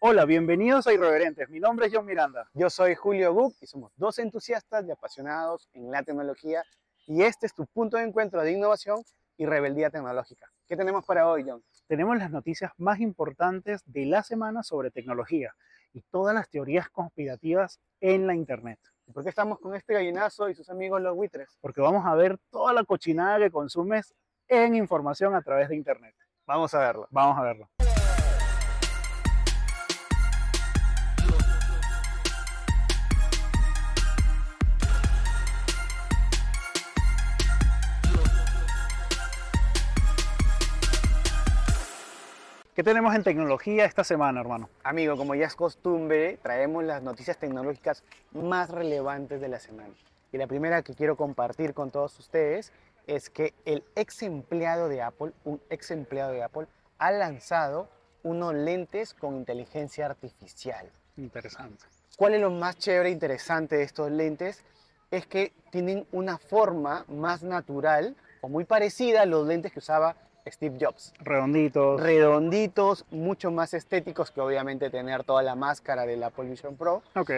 Hola, bienvenidos a Irreverentes. Mi nombre es John Miranda. Yo soy Julio Guk y somos dos entusiastas y apasionados en la tecnología y este es tu punto de encuentro de innovación y rebeldía tecnológica. ¿Qué tenemos para hoy, John? Tenemos las noticias más importantes de la semana sobre tecnología y todas las teorías conspirativas en la Internet. ¿Y por qué estamos con este gallinazo y sus amigos los buitres? Porque vamos a ver toda la cochinada que consumes en información a través de Internet. Vamos a verlo. Vamos a verlo. ¿Qué tenemos en tecnología esta semana, hermano? Amigo, como ya es costumbre, traemos las noticias tecnológicas más relevantes de la semana. Y la primera que quiero compartir con todos ustedes es que el ex empleado de Apple, un ex empleado de Apple, ha lanzado unos lentes con inteligencia artificial. Interesante. ¿Cuál es lo más chévere e interesante de estos lentes? Es que tienen una forma más natural o muy parecida a los lentes que usaba Steve Jobs. Redonditos. Redonditos, mucho más estéticos que obviamente tener toda la máscara del Apple Vision Pro. Ok.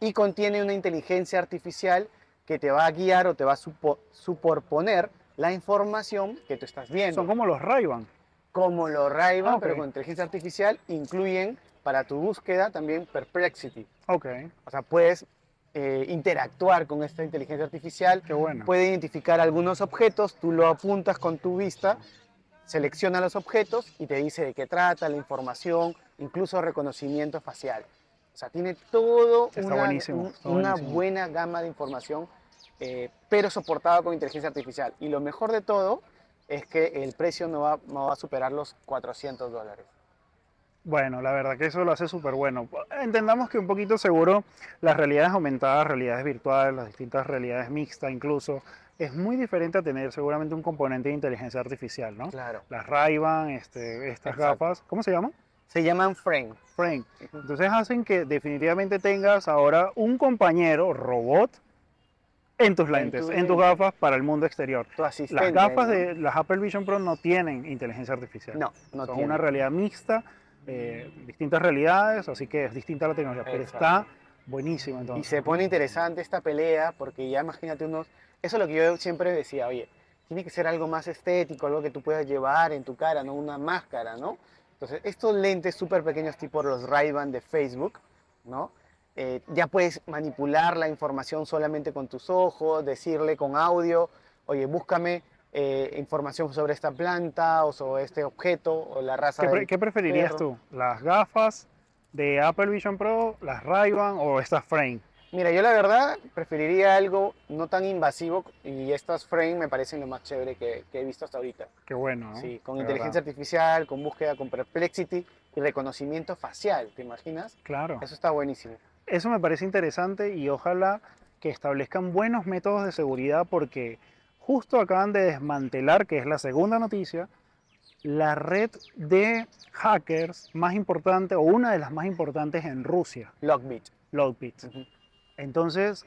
Y contiene una inteligencia artificial que te va a guiar o te va a supo- superponer la información que tú estás viendo. Son como los Ray-Ban. como los ray Ah, pero con inteligencia artificial, incluyen para tu búsqueda también Perplexity. Ok. O sea, puedes eh, interactuar con esta inteligencia artificial, Qué bueno. puede identificar algunos objetos, tú lo apuntas con tu vista, selecciona los objetos y te dice de qué trata, la información, incluso reconocimiento facial. O sea, tiene todo Está una, buenísimo, un- está una buenísimo. buena gama de información, eh, pero soportada con inteligencia artificial. Y lo mejor de todo es que el precio no va, no va a superar los 400 dólares. Bueno, la verdad que eso lo hace súper bueno. Entendamos que un poquito seguro las realidades aumentadas, realidades virtuales, las distintas realidades mixtas incluso, es muy diferente a tener seguramente un componente de inteligencia artificial, ¿no? Claro. Las Ray-Ban, este, estas Exacto. gafas, ¿cómo se llaman? Se llaman frame. Frame. Entonces hacen que definitivamente tengas ahora un compañero robot en tus En lentes, tu en tus gafas para el mundo exterior. Tu. Las gafas de las Apple Vision Pro no tienen inteligencia artificial. No, no son tiene. una realidad mixta, eh, distintas realidades, así que es distinta la tecnología, pero está buenísimo Y se pone interesante esta pelea porque ya imagínate unos... Eso es lo que yo siempre decía, oye, tiene que ser algo más estético, algo que tú puedas llevar en tu cara, no una máscara, ¿no? Entonces, estos lentes súper pequeños tipo los Ray-Ban de Facebook, ¿no? Eh, ya puedes manipular la información solamente con tus ojos, decirle con audio, oye, búscame eh, información sobre esta planta o sobre este objeto o la raza ¿Qué, pre- qué preferirías perro. tú? ¿Las gafas de Apple Vision Pro, las Ray-Ban o estas Frame? Mira, yo la verdad preferiría algo no tan invasivo y estas frame me parecen lo más chévere que, que he visto hasta ahorita. Qué bueno, ¿no? Sí, con De inteligencia verdad. artificial, con búsqueda, con perplexity y reconocimiento facial, ¿te imaginas? Claro. Eso está buenísimo. Eso me parece interesante y ojalá que establezcan buenos métodos de seguridad porque justo acaban de desmantelar, que es la segunda noticia, la red de hackers más importante o una de las más importantes en Rusia, Lockbit. Lockbit. Ujú. Entonces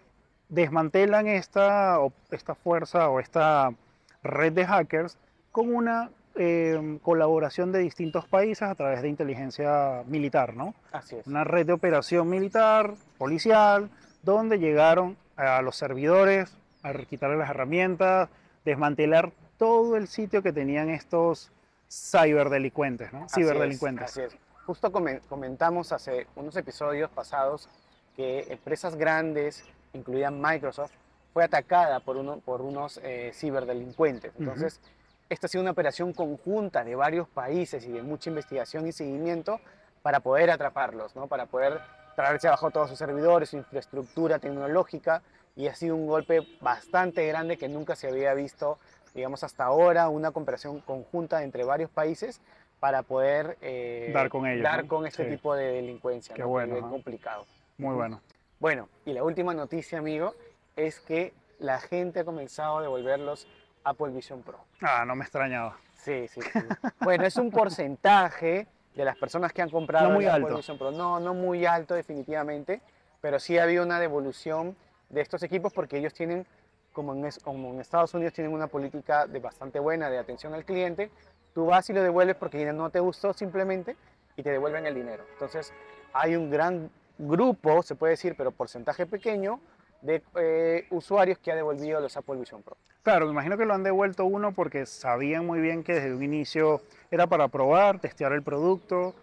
desmantelan esta, esta fuerza o esta red de hackers con una eh, colaboración de distintos países a través de inteligencia militar, ¿no? Así es. una red de operación militar, policial, donde llegaron a los servidores a quitarle las herramientas, desmantelar todo el sitio que tenían estos ciberdelincuentes, ¿no? Así es, Ciberdelincuentes. Así es. Justo comen- comentamos hace unos episodios pasados que empresas grandes, incluida Microsoft, fue atacada por, uno, por unos eh, ciberdelincuentes. Entonces, esta ha sido una operación conjunta de varios países y de mucha investigación y seguimiento para poder atraparlos, ¿no? para poder traerse abajo todos sus servidores, su infraestructura tecnológica, y ha sido un golpe bastante grande que nunca se había visto, digamos, hasta ahora, una cooperación conjunta entre varios países para poder eh, Dar con ellos, dar ¿no? con este Sí. tipo de delincuencia, Qué ¿no? que bueno, es ¿no? complicado. Muy bueno. Bueno, y la última noticia, amigo, es que la gente ha comenzado a devolver los Apple Vision Pro. Ah, no me extrañaba. Sí, sí, sí. bueno, es un porcentaje de las personas que han comprado No muy el Apple alto. Vision Pro. No, no muy alto definitivamente, pero sí ha habido una devolución de estos equipos porque ellos tienen, como en, como en Estados Unidos, tienen una política de bastante buena de atención al cliente. Tú vas y lo devuelves porque no te gustó simplemente y te devuelven el dinero. Entonces, hay un gran grupo, se puede decir, pero porcentaje pequeño, de eh, usuarios que ha devolvido los Apple Vision Pro. Claro, me imagino que lo han devuelto uno porque sabían muy bien que desde un inicio era para probar, testear el producto,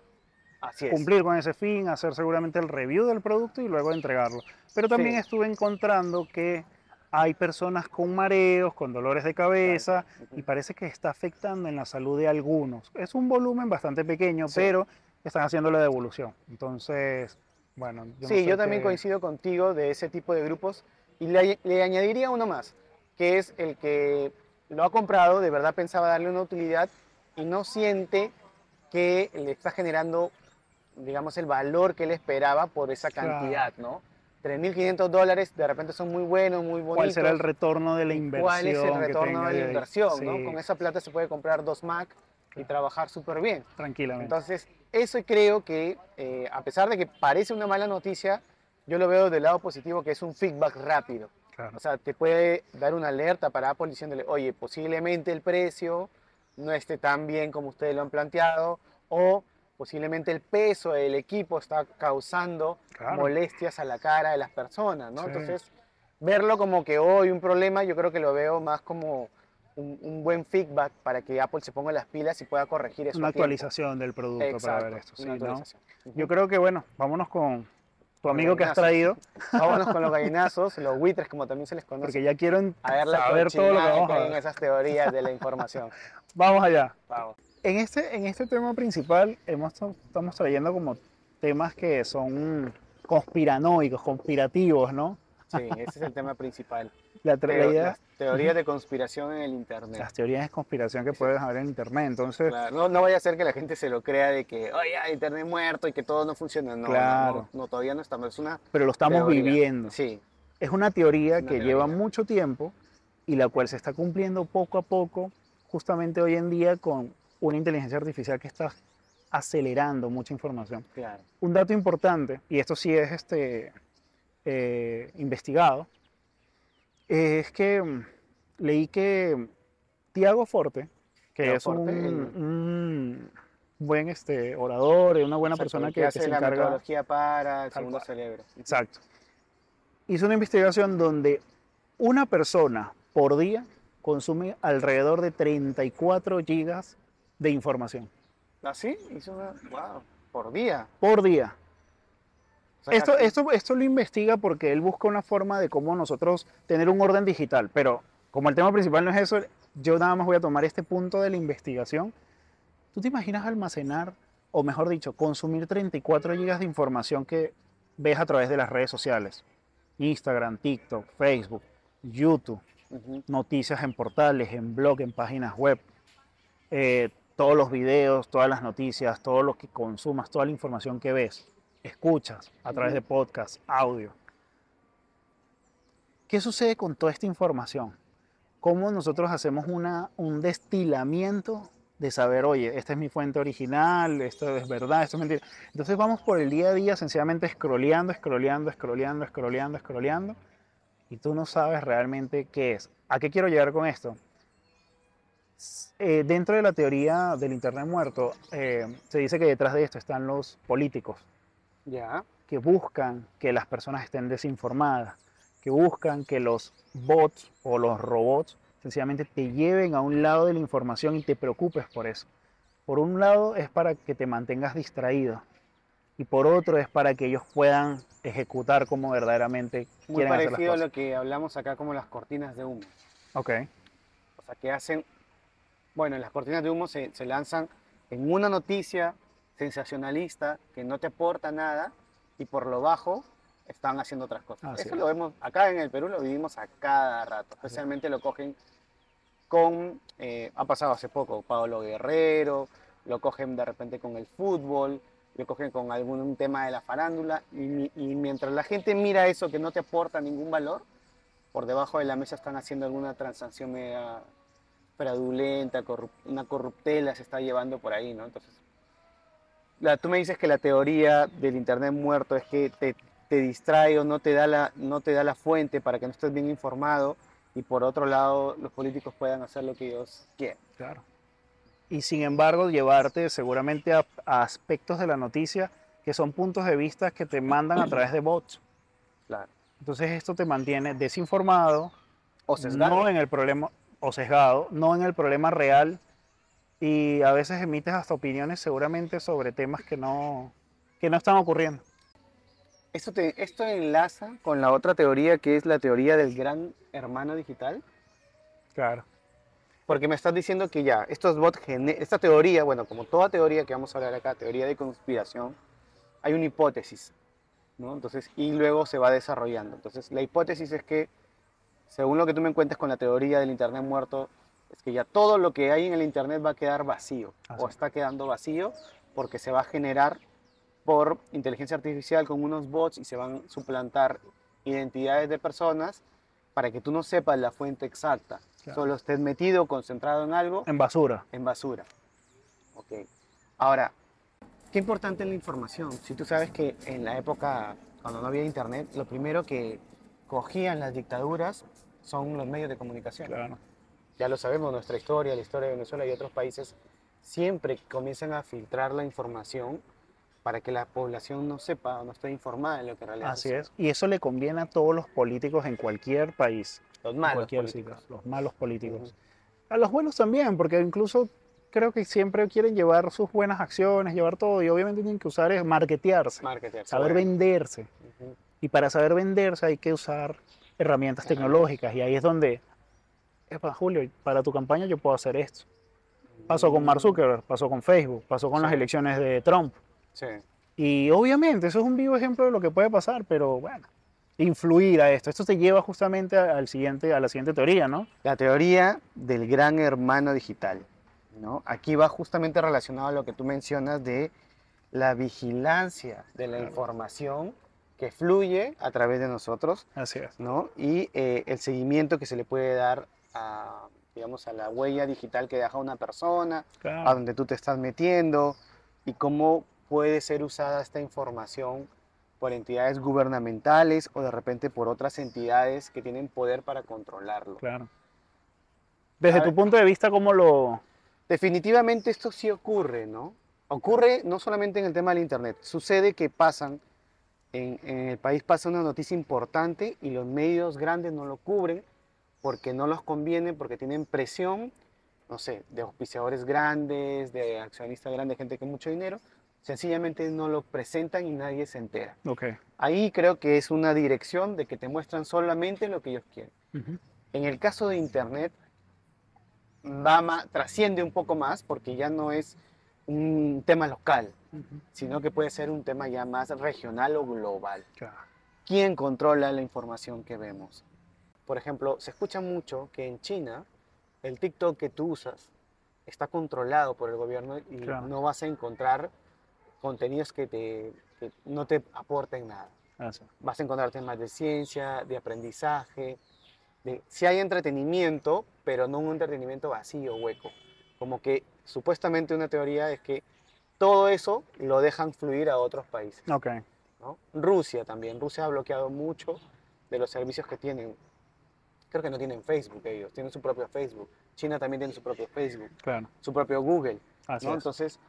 Así es. cumplir con ese fin, hacer seguramente el review del producto y luego entregarlo. Pero también Sí. estuve encontrando que hay personas con mareos, con dolores de cabeza y parece que está afectando en la salud de algunos. Es un volumen bastante pequeño, Sí. pero están haciendo la devolución. Entonces, bueno, yo no sí, sé yo también qué- coincido contigo de ese tipo de grupos y le, le añadiría uno más, que es el que lo ha comprado, de verdad pensaba darle una utilidad y no siente que le está generando, digamos, el valor que él esperaba por esa Claro. cantidad, ¿no? 3.500 dólares de repente son muy buenos, muy bonitos. ¿Cuál será el retorno de la inversión? ¿Cuál es el que retorno de la inversión? ¿no? Sí, Con esa plata se puede comprar dos Mac y trabajar súper bien. tranquilamente. Entonces, eso creo que, eh, a pesar de que parece una mala noticia, yo lo veo del lado positivo, que es un feedback rápido. Claro. O sea, te puede dar una alerta para Apple diciéndole, oye, posiblemente el precio no esté tan bien como ustedes lo han planteado, o posiblemente el peso del equipo está causando Claro. molestias a la cara de las personas, ¿no? Sí. Entonces, verlo como que hoy un problema, yo creo que lo veo más como un, un buen feedback para que Apple se ponga las pilas y pueda corregir eso. Una tiempo. actualización del producto Exacto, para ver esto. sí, ¿no? Yo creo que, bueno, vámonos con tu amigo que has traído, Vámonos con los gallinazos, los buitres, como también se les conoce. porque ya quiero saber todo lo que vamos a en ver. esas teorías de la información. Vamos allá. Vamos. En este, en este tema principal hemos, estamos trayendo como temas que son conspiranoicos, conspirativos, ¿no? Sí, ese es el tema principal. La, la idea- las teorías de conspiración en el Internet. las teorías de conspiración que puedes haber en internet. Entonces, Claro, no, no vaya a ser que la gente se lo crea de que, oye, Internet muerto y que todo no funciona. No, Claro. no, no, todavía no estamos. Es una pero lo estamos teoría. viviendo. Sí, Es una teoría Una que lleva teoría. mucho tiempo y la cual se está cumpliendo poco a poco, justamente hoy en día con una inteligencia artificial que está acelerando mucha información. claro. Un dato importante, y esto sí es este, eh, investigado, es que mm, leí que Tiago Forte, que Tiago es Forte, un, el- un buen este, orador, una buena Exacto, persona que, que hace se la encarga... metodología para el segundo cerebro. Exacto. Hizo una investigación donde una persona por día consume alrededor de 34 gigas de información. ¿Ah, sí? Hizo una... Wow, por día. Por día. Esto, casi- esto, esto lo investiga porque él busca una forma de cómo nosotros tener un orden digital. Pero como el tema principal no es eso, yo nada más voy a tomar este punto de la investigación. ¿Tú te imaginas almacenar, o mejor dicho, consumir 34 gigas de información que ves a través de las redes sociales? Instagram, TikTok, Facebook, YouTube, Ujú. noticias en portales, en blog, en páginas web, eh, todos los videos, todas las noticias, todo lo que consumas, toda la información que ves, escuchas a través de podcast, audio. ¿Qué sucede con toda esta información? ¿Cómo nosotros hacemos una, un destilamiento de saber, oye, esta es mi fuente original, esto es verdad, esto es mentira? Entonces vamos por el día a día sencillamente scrolleando, scrolleando, scrolleando, scrolleando, scrolleando, y tú no sabes realmente qué es. ¿A qué quiero llegar con esto? Eh, dentro de la teoría del Internet muerto, eh, se dice que detrás de esto están los políticos, Ya. que buscan que las personas estén desinformadas, que buscan que los bots o los robots sencillamente te lleven a un lado de la información y te preocupes por eso. Por un lado es para que te mantengas distraído y por otro es para que ellos puedan ejecutar como verdaderamente Muy quieren hacer las parecido a cosas. lo que hablamos acá como las cortinas de humo. Ok, O sea, que hacen, bueno, las cortinas de humo se, se lanzan en una noticia sensacionalista que no te aporta nada y por lo bajo están haciendo otras cosas. Eso es. lo vemos acá en el Perú, lo vivimos a cada rato. Especialmente lo cogen con, eh, ha pasado hace poco, Pablo Guerrero, lo cogen de repente con el fútbol, lo cogen con algún tema de la farándula y mientras la gente mira eso que no te aporta ningún valor, por debajo de la mesa están haciendo alguna transacción media fraudulenta, corrup- una corruptela se está llevando por ahí, ¿no? Entonces, la- tú me dices que la teoría del internet muerto es que te, te distrae o no te, da la, no te da la fuente para que no estés bien informado y por otro lado los políticos puedan hacer lo que ellos quieren. claro. Y sin embargo llevarte seguramente a, a aspectos de la noticia que que son puntos de vista que te mandan a través de bots. Claro. Entonces esto te mantiene desinformado, O sesgado. no en el problema, o sesgado, no en el problema real, y a veces emites hasta opiniones seguramente sobre temas que no, que no están ocurriendo. Esto, te, esto enlaza con la otra teoría que es la teoría del gran hermano digital. Claro. Porque me estás diciendo que ya, estos bots, esta teoría, bueno, como toda teoría que vamos a hablar acá, teoría de conspiración, hay una hipótesis, ¿no? Entonces, y luego se va desarrollando. Entonces, la hipótesis es que, según lo que tú me cuentas con la teoría del Internet muerto, es que ya todo lo que hay en el Internet va a quedar vacío, o es. está quedando vacío, porque se va a generar por inteligencia artificial con unos bots y se van a suplantar identidades de personas para que tú no sepas la fuente exacta. Claro. Solo estés metido, concentrado en algo, En basura. en basura. Ok. Ahora, qué importante es la información. Si tú sabes que en la época, cuando no había internet, lo primero que cogían las dictaduras son los medios de comunicación. Claro. Ya lo sabemos, nuestra historia, la historia de Venezuela y otros países, siempre comienzan a filtrar la información para que la población no sepa o no esté informada de lo que en realidad Así es. Y eso le conviene a todos los políticos en cualquier país. Los malos cualquier políticos. sitio, Los malos políticos. A los buenos también, porque incluso creo que siempre quieren llevar sus buenas acciones, llevar todo, y obviamente tienen que usar es marketearse, Marketeers, saber bueno. venderse. Y para saber venderse hay que usar herramientas tecnológicas, y ahí es donde, "Epa, Julio, para tu campaña yo puedo hacer esto. Pasó con Mark Zuckerberg, pasó con Facebook, pasó con las Sí. elecciones de Trump. Sí. Y obviamente eso es un vivo ejemplo de lo que puede pasar, pero bueno, influir a esto. Esto te lleva justamente al siguiente, a la siguiente teoría, ¿no? La teoría del gran hermano digital. ¿no? Aquí va justamente relacionado a lo que tú mencionas de la vigilancia de la Claro. información que fluye a través de nosotros Así es. ¿no? y eh, el seguimiento que se le puede dar a, digamos, a la huella digital que deja una persona, a Claro. donde tú te estás metiendo y cómo puede ser usada esta información por entidades gubernamentales o de repente por otras entidades que tienen poder para controlarlo. Claro. Desde A tu punto de vista, ¿cómo lo...? Definitivamente esto sí ocurre, ¿no? Ocurre no solamente en el tema del Internet, sucede que pasan, en, en el país pasa una noticia importante y los medios grandes no lo cubren porque no los conviene, porque tienen presión, no sé, de auspiciadores grandes, de accionistas grandes, gente con mucho dinero, sencillamente no lo presentan y nadie se entera. Ok. Ahí creo que es una dirección de que te muestran solamente lo que ellos quieren. En el caso de Internet, va trasciende un poco más porque ya no es un tema local, sino que puede ser un tema ya más regional o global. Claro. ¿Quién controla la información que vemos? Por ejemplo, se escucha mucho que en China el TikTok que tú usas está controlado por el gobierno y Claro. no vas a encontrar contenidos que, te, que no te aporten nada Así. vas a encontrar temas de ciencia, de aprendizaje, de si hay entretenimiento, pero no un entretenimiento vacío, hueco. Como que supuestamente una teoría es que todo eso lo dejan fluir a otros países. Ok. ¿no? Rusia también, Rusia ha bloqueado mucho de los servicios que tienen. Creo que no tienen Facebook ellos, tienen su propio Facebook. China también tiene su propio Facebook, Claro. su propio Google. Así ¿no? es. Entonces,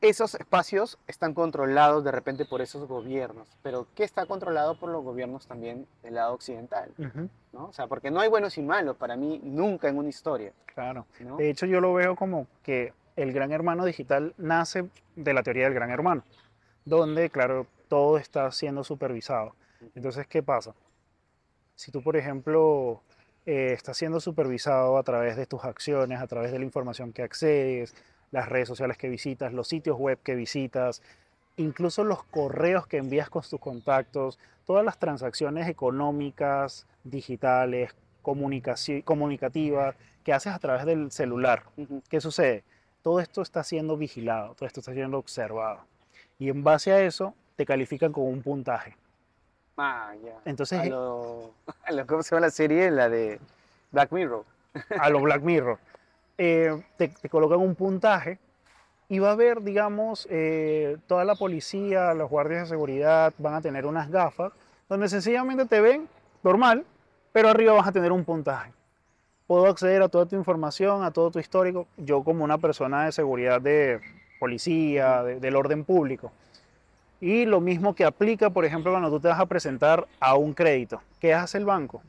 esos espacios están controlados de repente por esos gobiernos, pero ¿qué está controlado por los gobiernos también del lado occidental? Ujú. ¿no? O sea, porque no hay buenos y malos para mí nunca en una historia. Claro. ¿no? De hecho, yo lo veo como que el gran hermano digital nace de la teoría del gran hermano, donde, claro, todo está siendo supervisado. Entonces, ¿qué pasa? Si tú, por ejemplo, eh, estás siendo supervisado a través de tus acciones, a través de la información que accedes, las redes sociales que visitas, los sitios web que visitas, incluso los correos que envías con tus contactos, todas las transacciones económicas, digitales, comunicativas que haces a través del celular. ¿Qué sucede? Todo esto está siendo vigilado, todo esto está siendo observado. Y en base a eso, te califican con un puntaje. Ah, ya. Entonces, a lo, a lo- ¿cómo se llama la serie? La de Black Mirror. a los Black Mirror, eh, te, te colocan un puntaje y va a haber, digamos, eh, toda la policía, los guardias de seguridad van a tener unas gafas donde sencillamente te ven normal, pero arriba vas a tener un puntaje. Puedo acceder a toda tu información, a todo tu histórico, yo como una persona de seguridad de policía, de- del orden público. Y lo mismo que aplica, por ejemplo, cuando tú te vas a presentar a un crédito. ¿Qué hace el banco?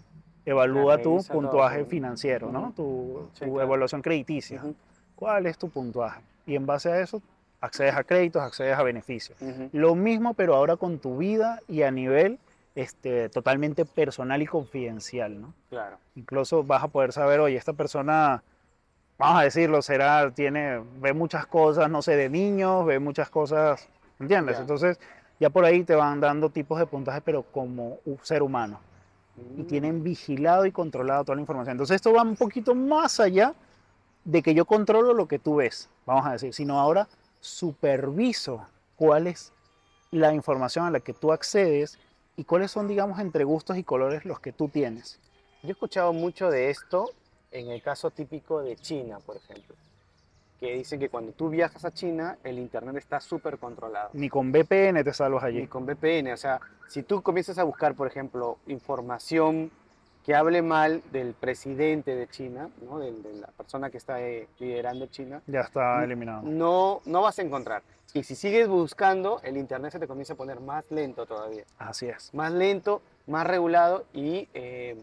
Evalúa tu revisa todo, puntuaje ¿no? financiero, ¿no? Tu, Sí, tu claro. evaluación crediticia. Ujú, ¿Cuál es tu puntuaje? Y en base a eso, accedes a créditos, accedes a beneficios. ujú. Lo mismo, pero ahora con tu vida y a nivel este, totalmente personal y confidencial, ¿no? Claro. Incluso vas a poder saber, oye, esta persona, vamos a decirlo, será, tiene, ve muchas cosas, no sé, de niños, ve muchas cosas, ¿entiendes? Ya. Entonces, ya por ahí te van dando tipos de puntaje, pero como un ser humano. Y Mm, tienen vigilado y controlado toda la información. Entonces, esto va un poquito más allá de que yo controlo lo que tú ves, vamos a decir, sino ahora superviso cuál es la información a la que tú accedes y cuáles son, digamos, entre gustos y colores los que tú tienes. Yo he escuchado mucho de esto en el caso típico de China, por ejemplo, que dicen que cuando tú viajas a China, el internet está súper controlado. Ni con VPN te salvas allí. con VPN, o sea, si tú comienzas a buscar, por ejemplo, información que hable mal del presidente de China, ¿no? de, de la persona que está eh, liderando China, Ya está eliminado. no, no vas a encontrar. Y si sigues buscando, el internet se te comienza a poner más lento todavía. Así es. más lento, más regulado y eh,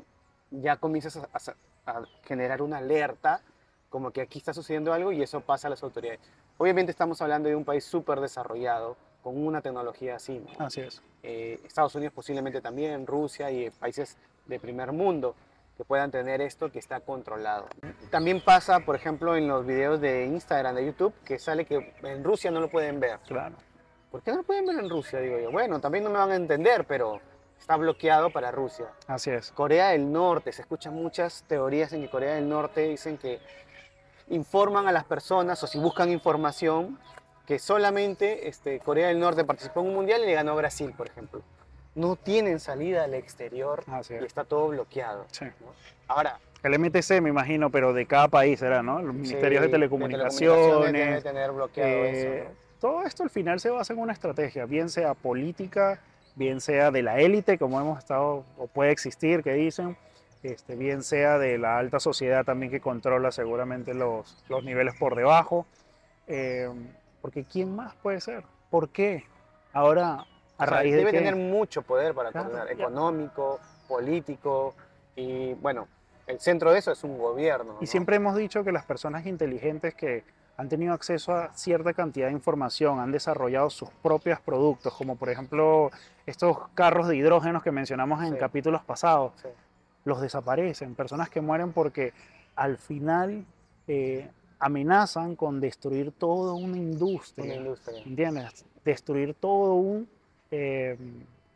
ya comienzas a, a- a generar una alerta como que aquí está sucediendo algo y eso pasa a las autoridades. Obviamente estamos hablando de un país súper desarrollado con una tecnología así. ¿no? Así es. Eh, Estados Unidos posiblemente también, Rusia y países de primer mundo que puedan tener esto que está controlado. También pasa, por ejemplo, en los videos de Instagram, de YouTube, que sale que en Rusia no lo pueden ver. Claro. ¿Por qué no lo pueden ver en Rusia? Digo yo. Bueno, también no me van a entender, pero está bloqueado para Rusia. Así es. Corea del Norte, se escuchan muchas teorías en que Corea del Norte dicen que informan a las personas o si buscan información que solamente este, Corea del Norte participó en un mundial y le ganó a Brasil, por ejemplo. No tienen salida al exterior Así y es. está todo bloqueado. Sí. Ahora, El MTC, me imagino, pero de cada país será, ¿no? Los ministerios de telecomunicaciones. debe tener bloqueado Eh, eso. ¿no? todo esto al final se basa en una estrategia, bien sea política, bien sea de la élite, como hemos estado, o puede existir, que dicen, este, bien sea de la alta sociedad también que controla seguramente los, los niveles por debajo. eh, porque ¿quién más puede ser? ¿Por qué? Ahora, a O sea, raíz debe de que... tener mucho poder para Claro, coordinar, económico, político, y bueno, el centro de eso es un gobierno. Y siempre hemos dicho que las personas inteligentes que han tenido acceso a cierta cantidad de información, han desarrollado sus propios productos, como por ejemplo estos carros de hidrógenos que mencionamos en Sí. capítulos pasados, Sí. Los desaparecen, personas que mueren porque al final eh, amenazan con destruir toda una Una industria, industria. ¿entiendes? Destruir todo un eh,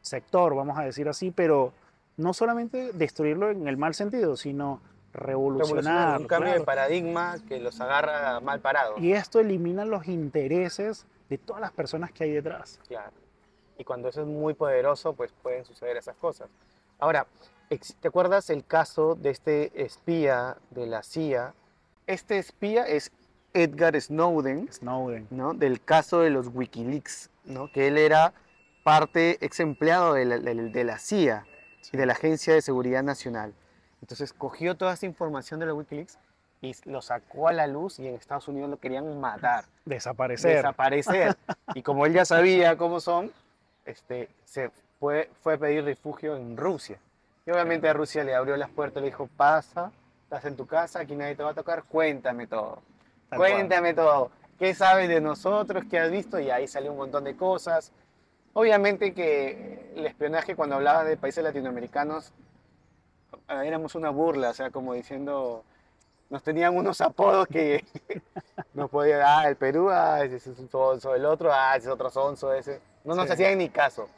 sector, vamos a decir así, pero no solamente destruirlo en el mal sentido, sino Revolucionar, un cambio de claro. paradigma que los agarra mal parados. Y esto elimina los intereses de todas las personas que hay detrás. Claro. Y cuando eso es muy poderoso, pues pueden suceder esas cosas. Ahora, ¿te acuerdas el caso de este espía de la CIA? Este espía es Edgar Snowden, Snowden. ¿no? Del caso de los Wikileaks, ¿no? Que él era parte, ex empleado de la, de de la CIA y de la Agencia de Seguridad Nacional. Entonces cogió toda esa información de los Wikileaks y lo sacó a la luz y en Estados Unidos lo querían matar Desaparecer. desaparecer. y como él ya sabía cómo son, este, se fue, fue a pedir refugio en Rusia. Y obviamente a Rusia le abrió las puertas, le dijo, pasa, estás en tu casa, aquí nadie te va a tocar, cuéntame todo. Tal cual. cuéntame todo. ¿Qué sabes de nosotros? ¿Qué has visto? Y ahí salió un montón de cosas. Obviamente que el espionaje cuando hablaba de países latinoamericanos eh, éramos una burla, o sea, como diciendo, nos tenían unos apodos que nos podían, ah, el Perú, ah, ese es un sonso, el otro, ah, ese es otro sonso, ese. No nos Sí. hacían ni caso.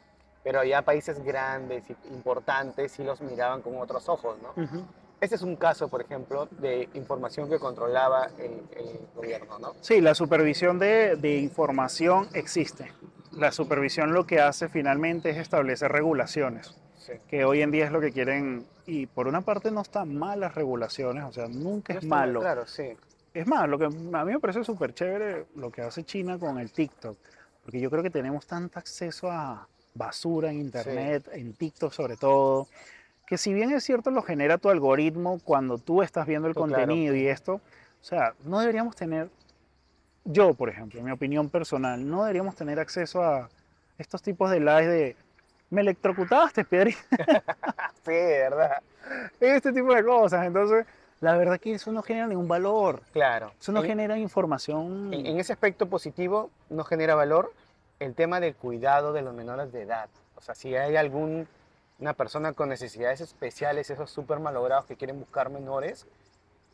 Pero ya países grandes y importantes sí los miraban con otros ojos, ¿no? Ujú. Este es un caso, por ejemplo, de información que controlaba el, el gobierno, ¿no? Sí, la supervisión de, de información existe. La supervisión lo que hace finalmente es establecer regulaciones, Sí. que hoy en día es lo que quieren, y por una parte no están mal las regulaciones, o sea, nunca No es malo. Claro, sí. Es más, lo que a mí me parece súper chévere lo que hace China con el TikTok, porque yo creo que tenemos tanto acceso a basura en Internet, en TikTok sobre todo, que si bien es cierto lo genera tu algoritmo cuando tú estás viendo el claro. contenido y esto, o sea, no deberíamos tener, yo por ejemplo, en mi opinión personal, no deberíamos tener acceso a, estos tipos de lives de me electrocutaste, Pedri. Sí, verdad. este tipo de cosas. Entonces, la verdad que eso no genera ningún valor. Claro. Eso no En- genera información. En, en ese aspecto positivo no genera valor el tema del cuidado de los menores de edad. O sea, si hay algún una persona con necesidades especiales, esos súper malogrados que quieren buscar menores,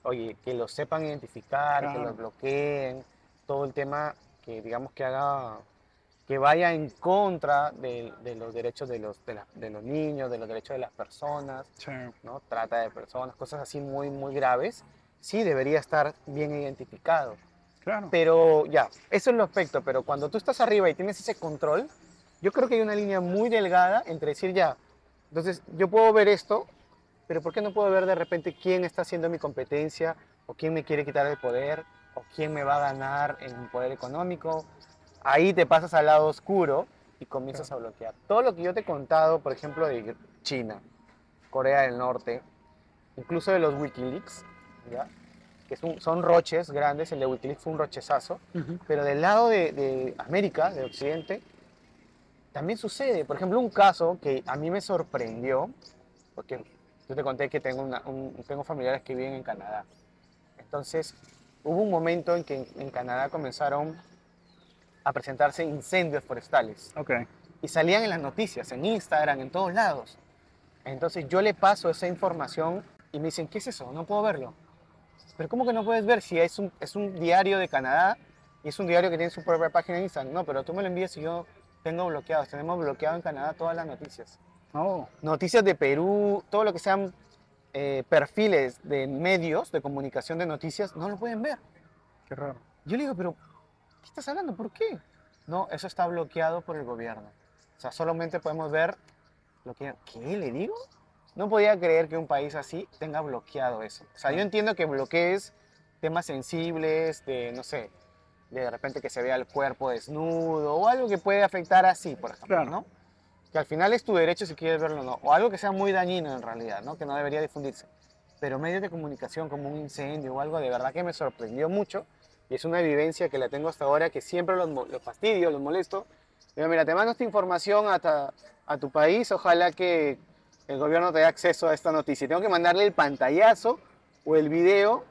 oye, que los sepan identificar, que los bloqueen, todo el tema que digamos que haga, que vaya en contra de, de los derechos de los, de, la- de los niños, de los derechos de las personas. Sí. ¿no? Trata de personas, cosas así muy, muy graves, sí debería estar bien identificado. Claro. Pero ya, eso es lo aspecto, pero cuando tú estás arriba y tienes ese control, yo creo que hay una línea muy delgada entre decir ya, entonces yo puedo ver esto, pero ¿por qué no puedo ver de repente quién está haciendo mi competencia o quién me quiere quitar el poder o quién me va a ganar en un poder económico? Ahí te pasas al lado oscuro y comienzas a bloquear. Todo lo que yo te he contado, por ejemplo, de China, Corea del Norte, incluso de los Wikileaks, ¿ya? Que son, son roches grandes, el de Wikileaks fue un rochezazo, Ujú. pero del lado de, de América, de Occidente, también sucede. Por ejemplo, un caso que a mí me sorprendió, porque yo te conté que tengo, una- un- tengo familiares que viven en Canadá. Entonces, hubo un momento en que en, en Canadá comenzaron a presentarse incendios forestales Ok. y salían en las noticias, en Instagram, en todos lados. Entonces yo le paso esa información y me dicen, ¿qué es eso? No puedo verlo. Pero ¿cómo que no puedes ver si es un, es un diario de Canadá y es un diario que tiene su propia página en Instagram? No, pero tú me lo envías y yo tengo bloqueados. Tenemos bloqueado en Canadá todas las noticias. Oh, Noticias de Perú, todo lo que sean eh, perfiles de medios de comunicación de noticias, no lo pueden ver. qué raro. Yo le digo, pero ¿qué estás hablando? ¿Por qué? No, eso está bloqueado por el gobierno. O sea, solamente podemos ver lo que... ¿Qué le digo? No podía creer que un país así tenga bloqueado eso. O sea, yo entiendo que bloquees temas sensibles, de, no sé, de repente que se vea el cuerpo desnudo o algo que puede afectar así, por ejemplo, Claro. ¿no? Que al final es tu derecho si quieres verlo o no. O algo que sea muy dañino en realidad, ¿no? Que no debería difundirse. Pero medios de comunicación como un incendio o algo de verdad que me sorprendió mucho y es una vivencia que la tengo hasta ahora que siempre los, los fastidio, los molesto. Digo, mira, te mando esta información hasta a tu país, ojalá que el gobierno te dé acceso a esta noticia. Tengo que mandarle el pantallazo o el video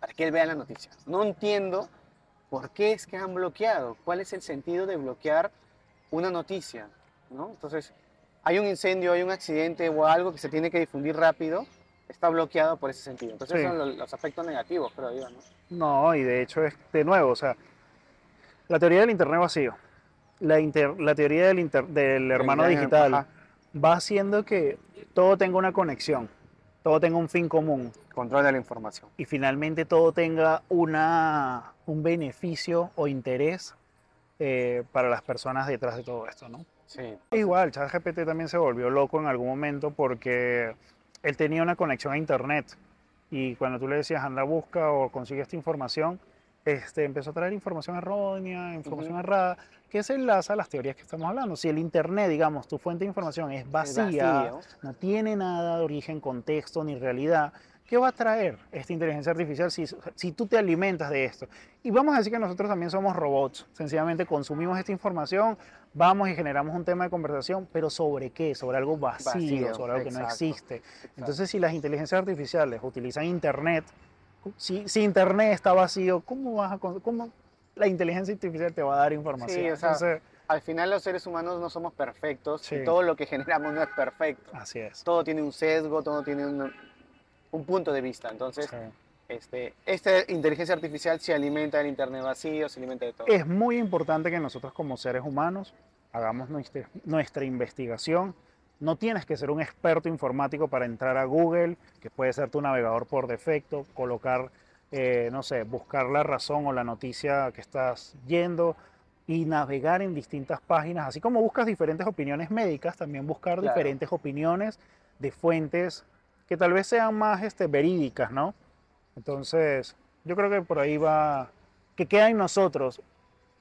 para que él vea la noticia. No entiendo por qué es que han bloqueado, cuál es el sentido de bloquear una noticia, ¿no? Entonces, hay un incendio, hay un accidente o algo que se tiene que difundir rápido, está bloqueado por ese sentido. Entonces, Sí. son los, los aspectos negativos, creo yo, ¿no? No, y de hecho es de nuevo, o sea, la teoría del Internet vacío, la, inter- la teoría del, inter- del hermano digital ajá. Va haciendo que todo tenga una conexión, todo tenga un fin común Control de la información. y finalmente todo tenga una, un beneficio o interés eh, para las personas detrás de todo esto, ¿no? Sí. Igual, ChatGPT también se volvió loco en algún momento porque él tenía una conexión a internet y cuando tú le decías anda busca o consigue esta información, este, empezó a traer información errónea, información Ujú. errada, que se enlaza a las teorías que estamos hablando. Si el internet, digamos, tu fuente de información es vacía, vacío. no tiene nada de origen, contexto ni realidad, ¿qué va a traer esta inteligencia artificial si, si tú te alimentas de esto? Y vamos a decir que nosotros también somos robots, sencillamente consumimos esta información, vamos y generamos un tema de conversación, pero ¿sobre qué? Sobre algo vacío, Vacío, sobre algo que no exacto, existe. Exacto. Entonces, si las inteligencias artificiales utilizan Internet, si, si Internet está vacío, ¿cómo vas a cómo la inteligencia artificial te va a dar información? Sí, o sea, Entonces, al final los seres humanos no somos perfectos Sí. y todo lo que generamos no es perfecto. así es. Todo tiene un sesgo, todo tiene un, un punto de vista. Entonces, Sí. este, esta inteligencia artificial se alimenta del internet vacío, se alimenta de todo. Es muy importante que nosotros como seres humanos hagamos nuestra, nuestra investigación. No tienes que ser un experto informático para entrar a Google, que puede ser tu navegador por defecto, colocar, eh, no sé, buscar la razón o la noticia que estás yendo y navegar en distintas páginas, así como buscas diferentes opiniones médicas, también buscar Claro. diferentes opiniones de fuentes que tal vez sean más este, verídicas, ¿no? Entonces, yo creo que por ahí va, que queda en nosotros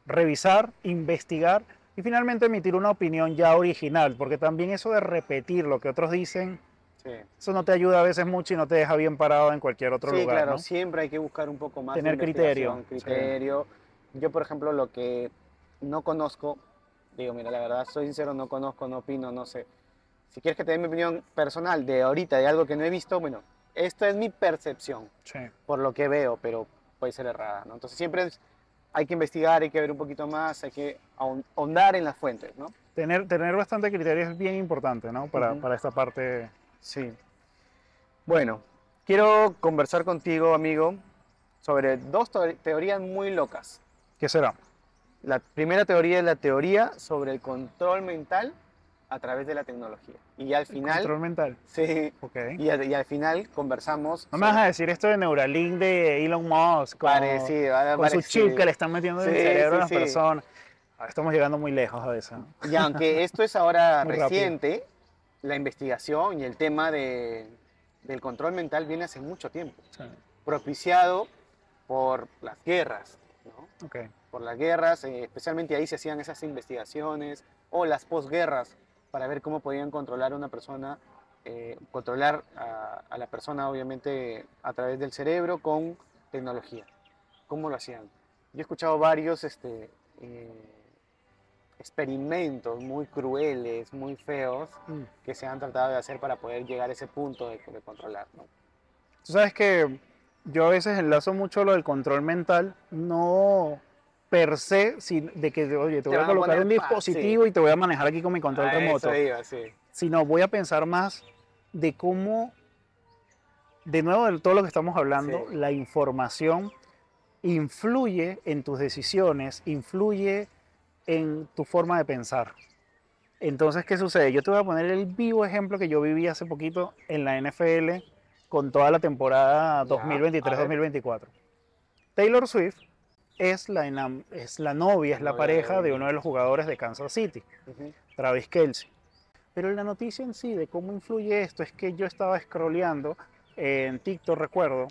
revisar, investigar y finalmente emitir una opinión ya original, porque también eso de repetir lo que otros dicen, Sí, eso no te ayuda a veces mucho y no te deja bien parado en cualquier otro Sí, lugar. claro, ¿no? siempre hay que buscar un poco más de Tener criterio, investigación, criterio. Yo, por ejemplo, lo que no conozco, digo, mira, la verdad, soy sincero, no conozco, no opino, no sé. Si quieres que te dé mi opinión personal de ahorita, de algo que no he visto, bueno, esta es mi percepción, Sí. por lo que veo, pero puede ser errada, ¿no? Entonces siempre es- hay que investigar, hay que ver un poquito más, hay que ahon- ahondar en las fuentes, ¿no? Tener, tener bastante criterio es bien importante, ¿no? Para, para esta parte. Sí. Bueno, quiero conversar contigo, amigo, sobre dos teo- teorías muy locas. ¿Qué será? La primera teoría es la teoría sobre el control mental a través de la tecnología. Y al final, Control mental. sí, Ok. y al, y al final conversamos. No me vas a decir esto de Neuralink de Elon Musk. Con, parecido, con su chip que le están metiendo en el Sí, cerebro a sí, las sí. personas. Ah, Estamos llegando muy lejos a eso. Y aunque esto es ahora Muy rápido. reciente, la investigación y el tema de- del control mental viene hace mucho tiempo, Sí. propiciado por las guerras, ¿no? Ok. por las guerras, eh, especialmente ahí se hacían esas investigaciones o las posguerras para ver cómo podían controlar a una persona, eh, controlar a, a la persona obviamente a través del cerebro con tecnología. ¿Cómo lo hacían? Yo he escuchado varios este, eh, experimentos muy crueles, muy feos, Mm. que se han tratado de hacer para poder llegar a ese punto de, de controlar. ¿no? Tú sabes que yo a veces enlazo mucho lo del control mental, no per se, sin- de que, oye, te, Te voy a a colocar poner un pa- dispositivo y te voy a manejar aquí con mi control A remoto. iba, sí. sino voy a pensar más de cómo, de nuevo, de todo lo que estamos hablando, Sí. la información influye en tus decisiones, influye en tu forma de pensar. Entonces, ¿qué sucede? Yo te voy a poner el vivo ejemplo que yo viví hace poquito en la NFL con toda la temporada Ya, 2023-2024. Taylor Swift es la, enam- es la novia, es la pareja de uno de los jugadores de Kansas City. Ujú. Travis Kelsey. Pero la noticia en sí de cómo influye esto es que yo estaba scrolleando en TikTok, recuerdo,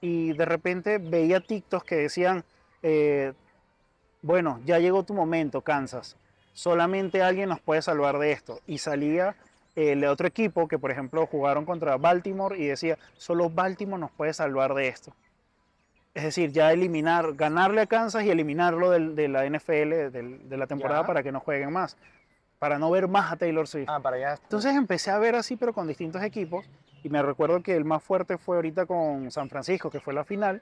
y de repente veía TikToks que decían, eh, bueno, ya llegó tu momento, Kansas, solamente alguien nos puede salvar de esto. Y salía el otro equipo que, por ejemplo, jugaron contra Baltimore y decía, solo Baltimore nos puede salvar de esto. Es decir, ya eliminar, ganarle a Kansas y eliminarlo del- de la NFL, del- de la temporada Ya. para que no jueguen más, para no ver más a Taylor Swift. Ah, para allá. Entonces empecé a ver así, pero con distintos equipos. Y me recuerdo que el más fuerte fue ahorita con San Francisco, que fue la final.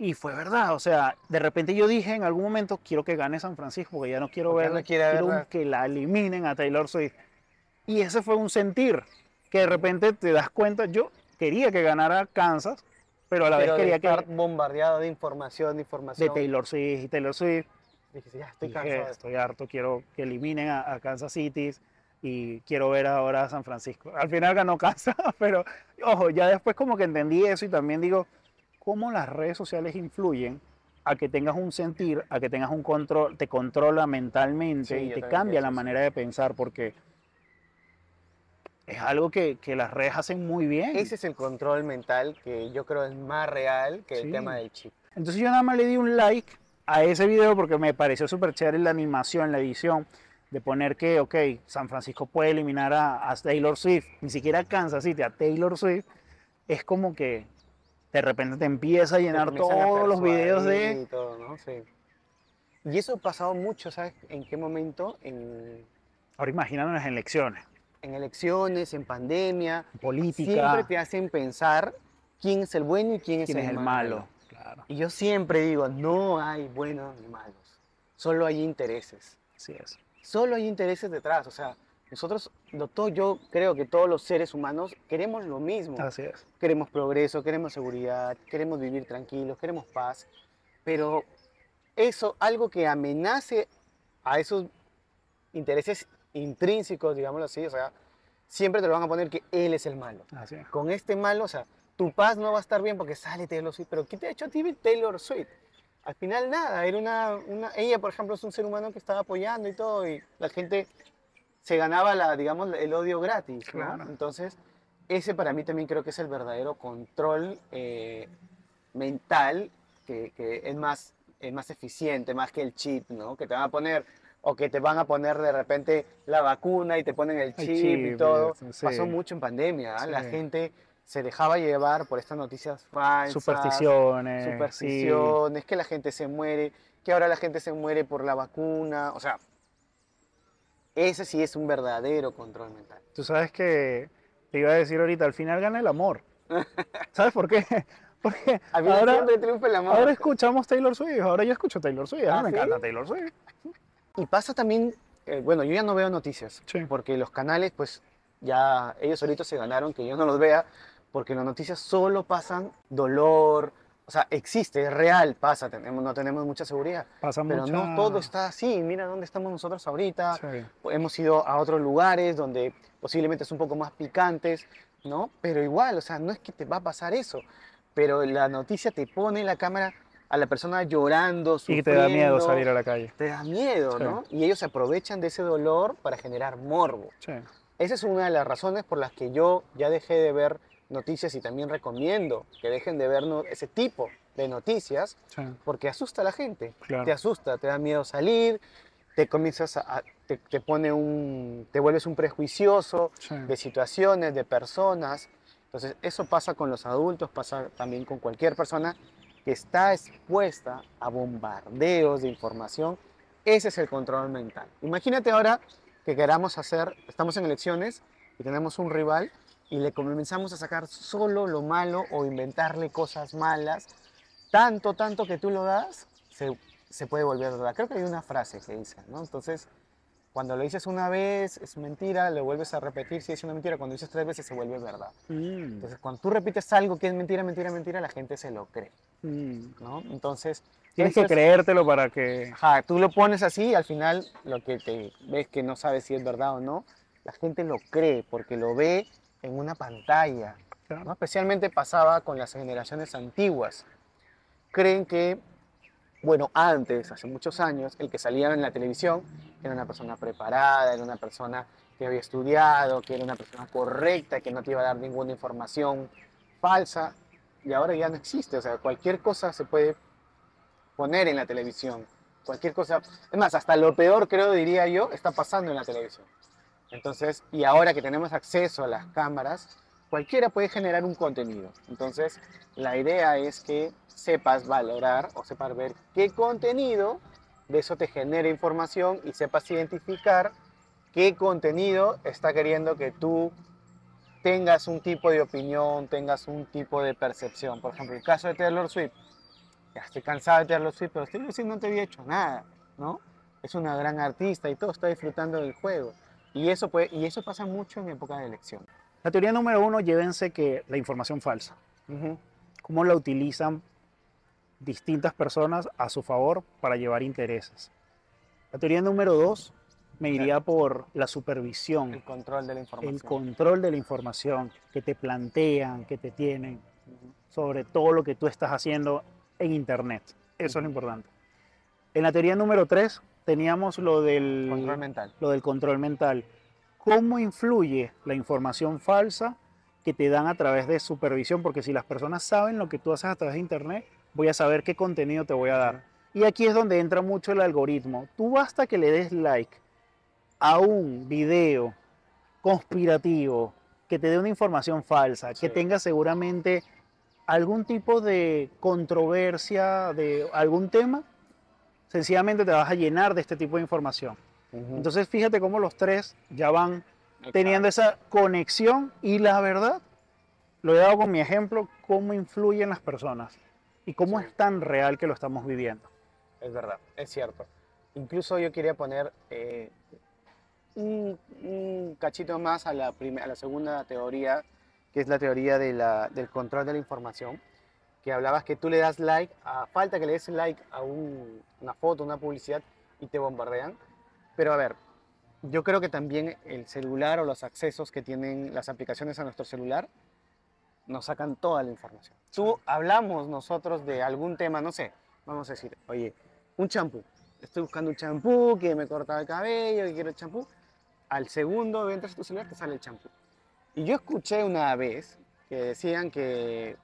Y fue verdad, o sea, de repente yo dije en algún momento, quiero que gane San Francisco, porque ya no quiero ver, no quiero verla. que la eliminen a Taylor Swift. Y ese fue un sentir, que de repente te das cuenta, yo quería que ganara Kansas, pero a la Pero vez de quería estar que bombardeado de información, de de información. Taylor Swift y Taylor Swift. Dije, ya estoy cansado. de esto. estoy harto, quiero que eliminen a, a Kansas City y quiero ver ahora a San Francisco. Al final ganó Kansas, pero ojo, ya después como que entendí eso y también digo, cómo las redes sociales influyen a que tengas un sentir, a que tengas un control, te controla mentalmente Sí, y te cambia pienso la manera de pensar porque es algo que, que las redes hacen muy bien. Ese es el control mental que yo creo es más real que Sí. el tema del chip. Entonces yo nada más le di un like a ese video porque me pareció súper chévere la animación, la edición, de poner que, ok, San Francisco puede eliminar a, a Taylor Swift, ni siquiera a Kansas City, a Taylor Swift, es como que de repente te empieza a llenar a todos los videos de... Y, todo, ¿no? Sí. y eso ha pasado mucho, ¿sabes? ¿En qué momento? En, Ahora imagínate las elecciones, en elecciones, en pandemia. política, Siempre te hacen pensar quién es el bueno y quién es, quién el, es el malo. Claro, Y yo siempre digo, no hay buenos ni malos. Solo hay intereses. así es. Solo hay intereses detrás. O sea, nosotros, doctor, yo creo que todos los seres humanos queremos lo mismo. Así es. Queremos progreso, queremos seguridad, queremos vivir tranquilos, queremos paz. Pero eso, algo que amenace a esos intereses intrínsecos, digámoslo así, o sea, siempre te lo van a poner que él es el malo. Así es. Con este malo, o sea, tu paz no va a estar bien porque sale Taylor Swift. Pero ¿qué te ha hecho a ti Taylor Swift? Al final nada, era una, una- ella por ejemplo es un ser humano que estaba apoyando y todo y la gente se ganaba la, digamos, el odio gratis, ¿no? Claro. Entonces, ese para mí también creo que es el verdadero control eh, mental que, que es más, es más eficiente, más que el chip, ¿no? Que te van a poner o que te van a poner de repente la vacuna y te ponen el El chip, y chip, todo. sí. Pasó mucho en pandemia, ¿ah? la Sí. gente se dejaba llevar por estas noticias falsas, Supersticiones. sí. supersticiones, que la gente se muere, que ahora la gente se muere por la vacuna, o sea, Ese sí es un verdadero control mental. Tú sabes que te iba a decir ahorita, al final gana el amor. ¿Sabes por qué? Porque ahora, siempre triunfa el amor. ahora escuchamos Taylor Swift, ahora yo escucho Taylor Swift, ¿Ah, me sí? encanta Taylor Swift. Y pasa también, eh, bueno, yo ya no veo noticias, Sí. porque los canales, pues ya ellos ahorita se ganaron que yo no los vea, porque las noticias solo pasan dolor, o sea, existe, es real, pasa, tenemos, no tenemos mucha seguridad, Pasa pero mucha- no todo está así, mira dónde estamos nosotros ahorita, Sí. hemos ido a otros lugares donde posiblemente es un poco más picantes, ¿no? Pero igual, o sea, no es que te va a pasar eso, pero la noticia te pone la cámara a la persona llorando, Y que te da miedo sufriendo, salir a la calle. te da miedo, Sí. ¿no? Y ellos se aprovechan de ese dolor para generar morbo. Sí. Esa es una de las razones por las que yo ya dejé de ver noticias y también recomiendo que dejen de ver no- ese tipo de noticias Sí. porque asusta a la gente. Claro. Te asusta, te da miedo salir, te comienzas a, te, te pone un, te vuelves un prejuicioso de situaciones, de personas. Entonces, eso pasa con los adultos, pasa también con cualquier persona que está expuesta a bombardeos de información. Ese es el control mental. Imagínate ahora que queramos hacer, estamos en elecciones y tenemos un rival y le comenzamos a sacar solo lo malo o inventarle cosas malas, tanto, tanto que tú lo das, se, se puede volver verdad. Creo que hay una frase que dice, ¿no? Entonces, cuando lo dices una vez es mentira, lo vuelves a repetir si es una mentira, cuando dices tres veces se vuelve verdad. Mm, Entonces, cuando tú repites algo que es mentira, mentira, mentira, la gente se lo cree. ¿No? Entonces, Tienes que es- creértelo para que... Ajá, tú lo pones así y al final lo que te ves que no sabes si es verdad o no, la gente lo cree porque lo ve en una pantalla. Claro. ¿no? Especialmente pasaba con las generaciones antiguas. Creen que, bueno, antes, hace muchos años, el que salía en la televisión era una persona preparada, era una persona que había estudiado, que era una persona correcta, que no te iba a dar ninguna información falsa. Y ahora ya no existe, o sea, cualquier cosa se puede poner en la televisión. Cualquier cosa, es más, hasta lo peor creo, diría yo, está pasando en la televisión. Entonces, y ahora que tenemos acceso a las cámaras, cualquiera puede generar un contenido. Entonces, la idea es que sepas valorar o sepas ver qué contenido de eso te genera información y sepas identificar qué contenido está queriendo que tú tengas un tipo de opinión, tengas un tipo de percepción. Por ejemplo, el caso de Taylor Swift. Ya estoy cansado de Taylor Swift, pero Taylor Swift no te había hecho nada, ¿no? Es una gran artista y todo está disfrutando del juego. Y eso, puede, y eso pasa mucho en época de elección. La teoría número uno, llévense que la información falsa, cómo la utilizan distintas personas a su favor para llevar intereses. La teoría número dos, me iría por la supervisión, El control de la información. el control de la información que te plantean, que te tienen sobre todo lo que tú estás haciendo en Internet. Eso es lo importante. En la teoría número tres teníamos lo del Control mental. lo del control mental. ¿Cómo influye la información falsa que te dan a través de supervisión? Porque si las personas saben lo que tú haces a través de Internet, voy a saber qué contenido te voy a dar. Y aquí es donde entra mucho el algoritmo. Tú basta que le des like a un video conspirativo que te dé una información falsa, que tenga seguramente algún tipo de controversia de algún tema, sencillamente te vas a llenar de este tipo de información. Entonces fíjate cómo los tres ya van teniendo esa conexión y la verdad, lo he dado con mi ejemplo, cómo influyen las personas y cómo Sí. es tan real que lo estamos viviendo. Es verdad, es cierto. Incluso yo quería poner eh, un, un cachito más a la, a la segunda teoría, que es la teoría de la- del control de la información, que hablabas que tú le das like, a falta que le des like a un- una foto, una publicidad, y te bombardean. Pero a ver, yo creo que también el celular o los accesos que tienen las aplicaciones a nuestro celular nos sacan toda la información. Tú hablamos nosotros de algún tema, no sé, vamos a decir, oye, un champú. Estoy buscando un champú que me corta el cabello, que quiero champú. Al segundo entras a tu celular, te sale el champú. Y yo escuché una vez que decían que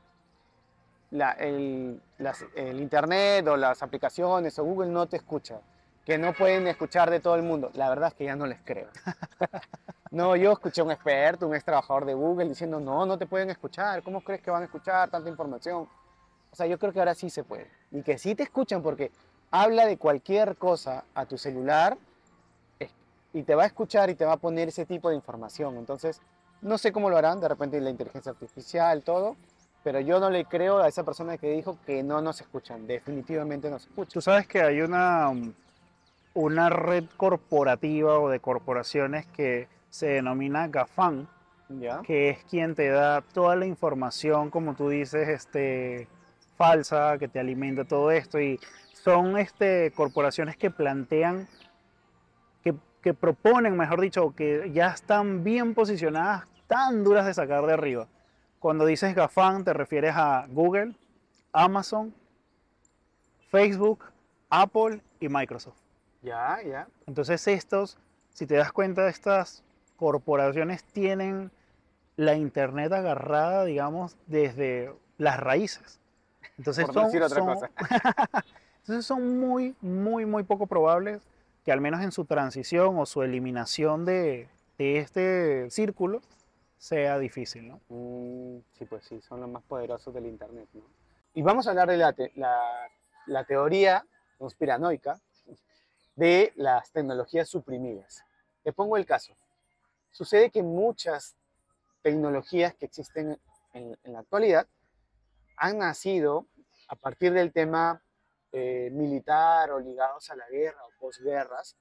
la- el, las- el internet o las aplicaciones o Google no te escucha, que no pueden escuchar de todo el mundo. La verdad es que ya no les creo. No, yo escuché a un experto, un ex trabajador de Google diciendo, no, no te pueden escuchar, ¿cómo crees que van a escuchar tanta información? O sea, yo creo que ahora sí se puede. Y que sí te escuchan porque habla de cualquier cosa a tu celular, y te va a escuchar y te va a poner ese tipo de información. Entonces, no sé cómo lo harán, de repente la inteligencia artificial, todo, pero yo no le creo a esa persona que dijo que no nos escuchan. Definitivamente nos escuchan. Tú sabes que hay una, una red corporativa o de corporaciones que se denomina GAFAN, ¿Ya? que es quien te da toda la información, como tú dices, este, falsa, que te alimenta todo esto. Y son este, corporaciones que plantean, que, proponen, mejor dicho, que ya están bien posicionadas, tan duras de sacar de arriba. Cuando dices GAFAN, te refieres a Google, Amazon, Facebook, Apple y Microsoft. Ya, ya. Entonces estos, si te das cuenta, estas corporaciones tienen la internet agarrada, digamos, desde las raíces. Entonces Por son, decir otra son- cosa. entonces son muy, muy, muy poco probables que al menos en su transición o su eliminación de, este círculo sea difícil, ¿no? Mm, sí, pues sí, son los más poderosos del Internet, ¿no? Y vamos a hablar de la, te- la- la teoría conspiranoica de las tecnologías suprimidas. Te pongo el caso. Sucede que muchas tecnologías que existen en, en la actualidad han nacido a partir del tema eh, militar o ligados a la guerra o posguerras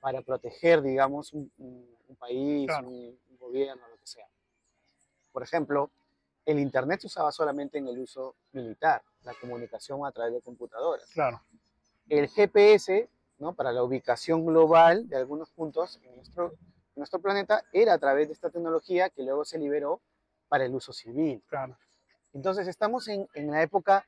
para proteger, digamos, un, un- un país, Claro. un- un gobierno, lo que sea. Por ejemplo, el Internet se usaba solamente en el uso militar, la comunicación a través de computadoras. Claro. El GPS, ¿no? para la ubicación global de algunos puntos en nuestro, en nuestro planeta, era a través de esta tecnología que luego se liberó para el uso civil. Claro. Entonces estamos en, en la época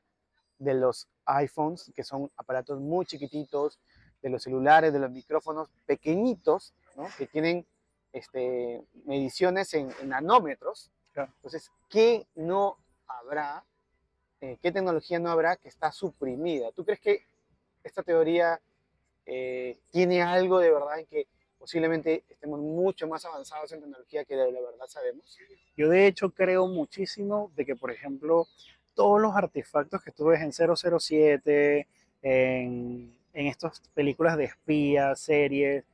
de los iPhones, que son aparatos muy chiquititos, de los celulares, de los micrófonos pequeñitos, ¿no? que tienen este, mediciones en, en nanómetros. Claro. Entonces, ¿qué no habrá? eh, ¿Qué tecnología no habrá que está suprimida? ¿Tú crees que esta teoría eh, tiene algo de verdad en que posiblemente estemos mucho más avanzados en tecnología que de la verdad sabemos? Yo de hecho creo muchísimo de que, por ejemplo, todos los artefactos que tú ves en 007, en, en estas películas de espías, series,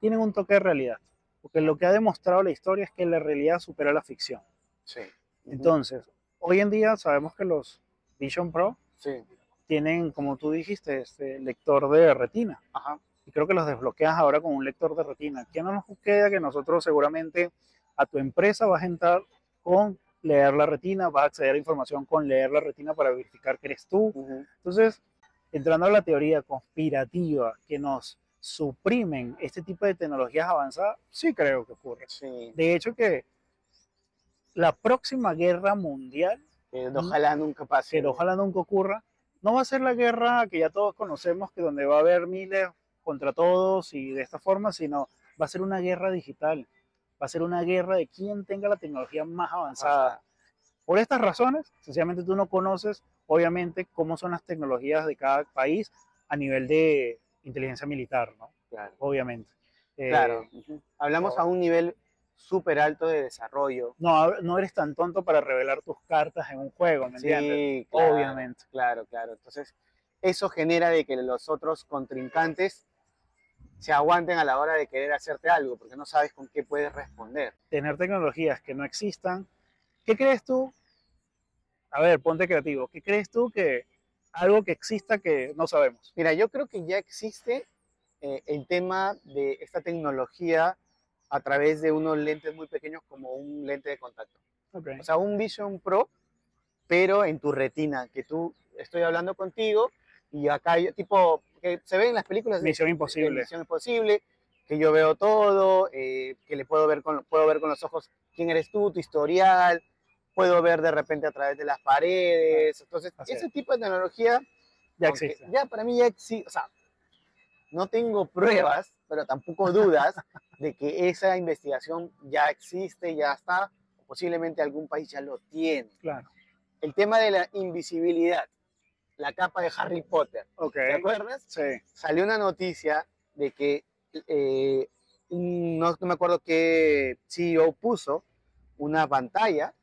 tienen un toque de realidad. Porque lo que ha demostrado la historia es que la realidad supera la ficción. Sí. Entonces, hoy en día sabemos que los Vision Pro Sí. tienen, como tú dijiste, este lector de retina. Ajá. Y creo que los desbloqueas ahora con un lector de retina. ¿Qué no nos queda que nosotros seguramente a tu empresa vas a entrar con leer la retina, vas a acceder a información con leer la retina para verificar que eres tú? Ujú. Entonces, entrando a la teoría conspirativa que nos suprimen este tipo de tecnologías avanzadas, sí creo que ocurre. Sí. De hecho que la próxima guerra mundial, Eh, ojalá nunca pase. que ojalá nunca ocurra, no va a ser la guerra que ya todos conocemos, que donde va a haber miles contra todos y de esta forma, sino va a ser una guerra digital. Va a ser una guerra de quién tenga la tecnología más avanzada. Por estas razones, sencillamente tú no conoces, obviamente, cómo son las tecnologías de cada país a nivel de inteligencia militar, ¿no? Claro. Obviamente. Eh, Claro. Ujú. Hablamos a un nivel súper alto de desarrollo. no, no eres tan tonto para revelar tus cartas en un juego, ¿me entiendes? Sí, claro, Obviamente. Claro, claro. Entonces, eso genera de que los otros contrincantes se aguanten a la hora de querer hacerte algo, porque no sabes con qué puedes responder. tener tecnologías que no existan. ¿Qué crees tú? A ver, ponte creativo. ¿Qué crees tú que algo que exista que no sabemos? Mira, yo creo que ya existe eh, el tema de esta tecnología a través de unos lentes muy pequeños como un lente de contacto. O sea, un Vision Pro, pero en tu retina, que tú estoy hablando contigo y acá hay tipo que se ve en las películas de Misión de imposible. Misión Imposible, que yo veo todo, eh, que le puedo ver con puedo ver con los ojos quién eres tú, tu historial, puedo ver de repente a través de las paredes. Entonces, Así ese es. tipo de tecnología Ya existe. Ya para mí ya existe, o sea, no tengo pruebas, pero tampoco dudas de que esa investigación ya existe, ya está, posiblemente algún país ya lo tiene. Claro. El tema de la invisibilidad, la capa de Harry Potter, Ok. ¿te acuerdas? Sí. Salió una noticia de que eh, no, no me acuerdo qué CEO puso una pantalla,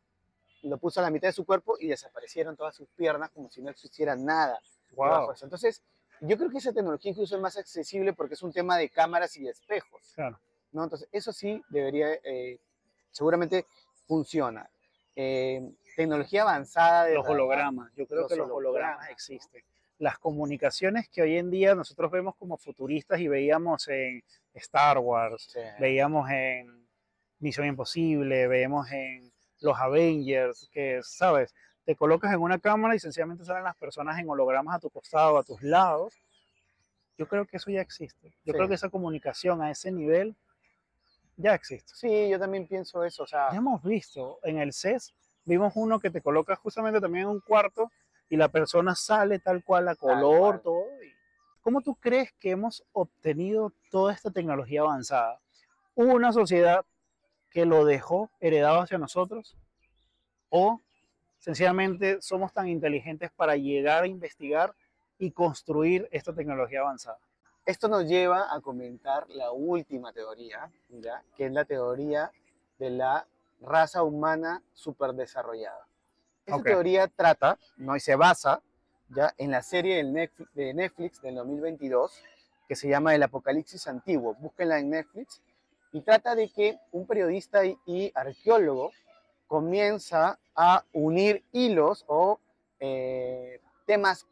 lo puso a la mitad de su cuerpo y desaparecieron todas sus piernas como si no existiera nada. Wow. Entonces, Yo creo que esa tecnología incluso es más accesible porque es un tema de cámaras y de espejos. Claro. ¿no? Entonces, eso sí debería, eh, seguramente funciona. Eh, tecnología avanzada de Los hologramas, yo creo los que los hologramas hologramas, ¿no? existen. Las comunicaciones que hoy en día nosotros vemos como futuristas y veíamos en Star Wars, sí. veíamos en Misión Imposible, veíamos en los Avengers, que, ¿sabes? Te colocas en una cámara y sencillamente salen las personas en hologramas a tu costado, a tus lados. Yo creo que eso ya existe. Yo Sí. creo que esa comunicación a ese nivel ya existe. Sí, yo también pienso eso. O sea, Ya hemos visto en el CES, vimos uno que te coloca justamente también en un cuarto y la persona sale tal cual, a color, todo. ¿Cómo tú crees que hemos obtenido toda esta tecnología avanzada? ¿Hubo una sociedad que lo dejó heredado hacia nosotros? ¿O sencillamente somos tan inteligentes para llegar a investigar y construir esta tecnología avanzada? esto nos lleva a comentar la última teoría, ¿ya? que es la teoría de la raza humana superdesarrollada. Esta Ok. teoría trata, no y se basa, ya en la serie del Netflix- de Netflix del 2022 que se llama El Apocalipsis Antiguo. Búsquenla en Netflix y trata de que un periodista y, y arqueólogo comienza a unir hilos o eh, temas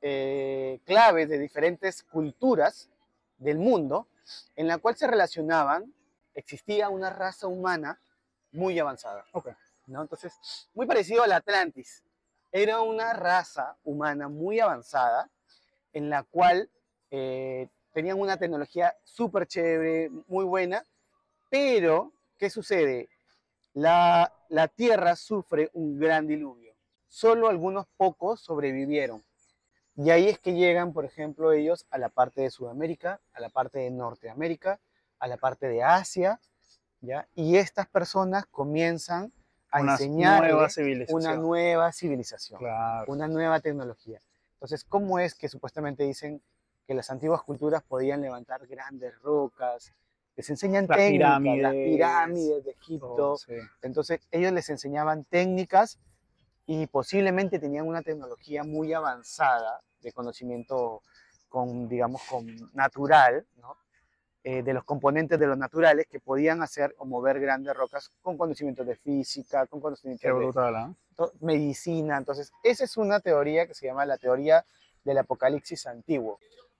eh, claves de diferentes culturas del mundo en la cual se relacionaban, existía una raza humana muy avanzada. Ok. ¿no? Entonces, muy parecido al Atlantis. Era una raza humana muy avanzada en la cual eh, tenían una tecnología súper chévere, muy buena, pero, ¿qué sucede? La, la Tierra sufre un gran diluvio. Solo algunos pocos sobrevivieron. Y ahí es que llegan, por ejemplo, ellos a la parte de Sudamérica, a la parte de Norteamérica, a la parte de Asia, ¿ya? Y estas personas comienzan a enseñar una nueva civilización, Claro. una nueva tecnología. Entonces, ¿cómo es que supuestamente dicen que las antiguas culturas podían levantar grandes rocas? Les enseñan Las técnicas, las pirámides, pirámides de Egipto. Sí. Entonces, ellos les enseñaban técnicas y posiblemente tenían una tecnología muy avanzada de conocimiento con, digamos, con natural, ¿no? Eh, de los componentes de los naturales que podían hacer o mover grandes rocas con conocimientos de física, con conocimientos de ¿ah? medicina. Entonces, esa es una teoría que se llama la teoría del apocalipsis antiguo.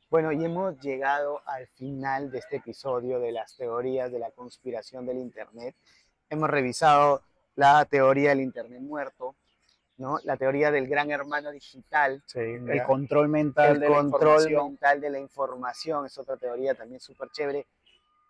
Bueno, y hemos llegado al final de este episodio de las teorías de la conspiración del Internet. Hemos revisado la teoría del Internet muerto, ¿no? la teoría del gran hermano digital, Sí, el control mental el de la control información. mental de la información, es otra teoría también súper chévere,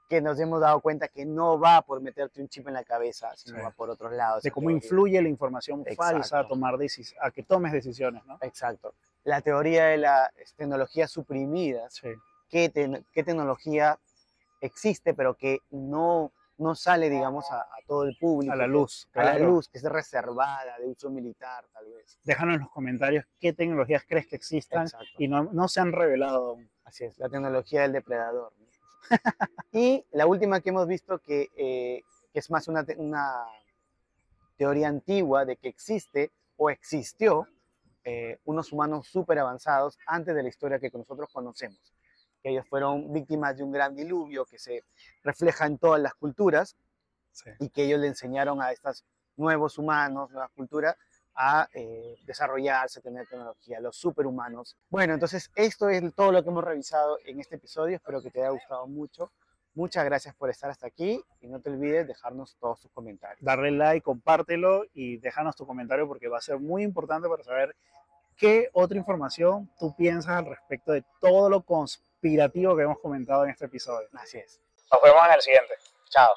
que nos hemos dado cuenta que no va por meterte un chip en la cabeza, sino Sí. va por otros lados. de cómo teoría. influye la información falsa a tomar decis- a que tomes decisiones, ¿no? Exacto. La teoría de las tecnologías suprimidas, Sí. qué, te- qué tecnología existe, pero que no, no sale, digamos, a, a todo el público. A la luz, A la luz, que es reservada, de uso militar, tal vez. Déjanos en los comentarios qué tecnologías crees que existan Exacto. y no, no se han revelado aún. Así es, la tecnología del depredador. ¿no? y la última que hemos visto que, eh, que es más una, te- una teoría antigua de que existe o existió eh, unos humanos súper avanzados antes de la historia que nosotros conocemos. Que ellos fueron víctimas de un gran diluvio que se refleja en todas las culturas Sí. y que ellos le enseñaron a estos nuevos humanos, nuevas culturas, a eh, desarrollarse, tener tecnología, los superhumanos. Bueno, entonces esto es todo lo que hemos revisado en este episodio. Espero que te haya gustado mucho. Muchas gracias por estar hasta aquí y no te olvides dejarnos todos tus comentarios. Darle like, compártelo y déjanos tu comentario porque va a ser muy importante para saber qué otra información tú piensas al respecto de todo lo conspirativo que hemos comentado en este episodio. Así es. Nos vemos en el siguiente. Chao.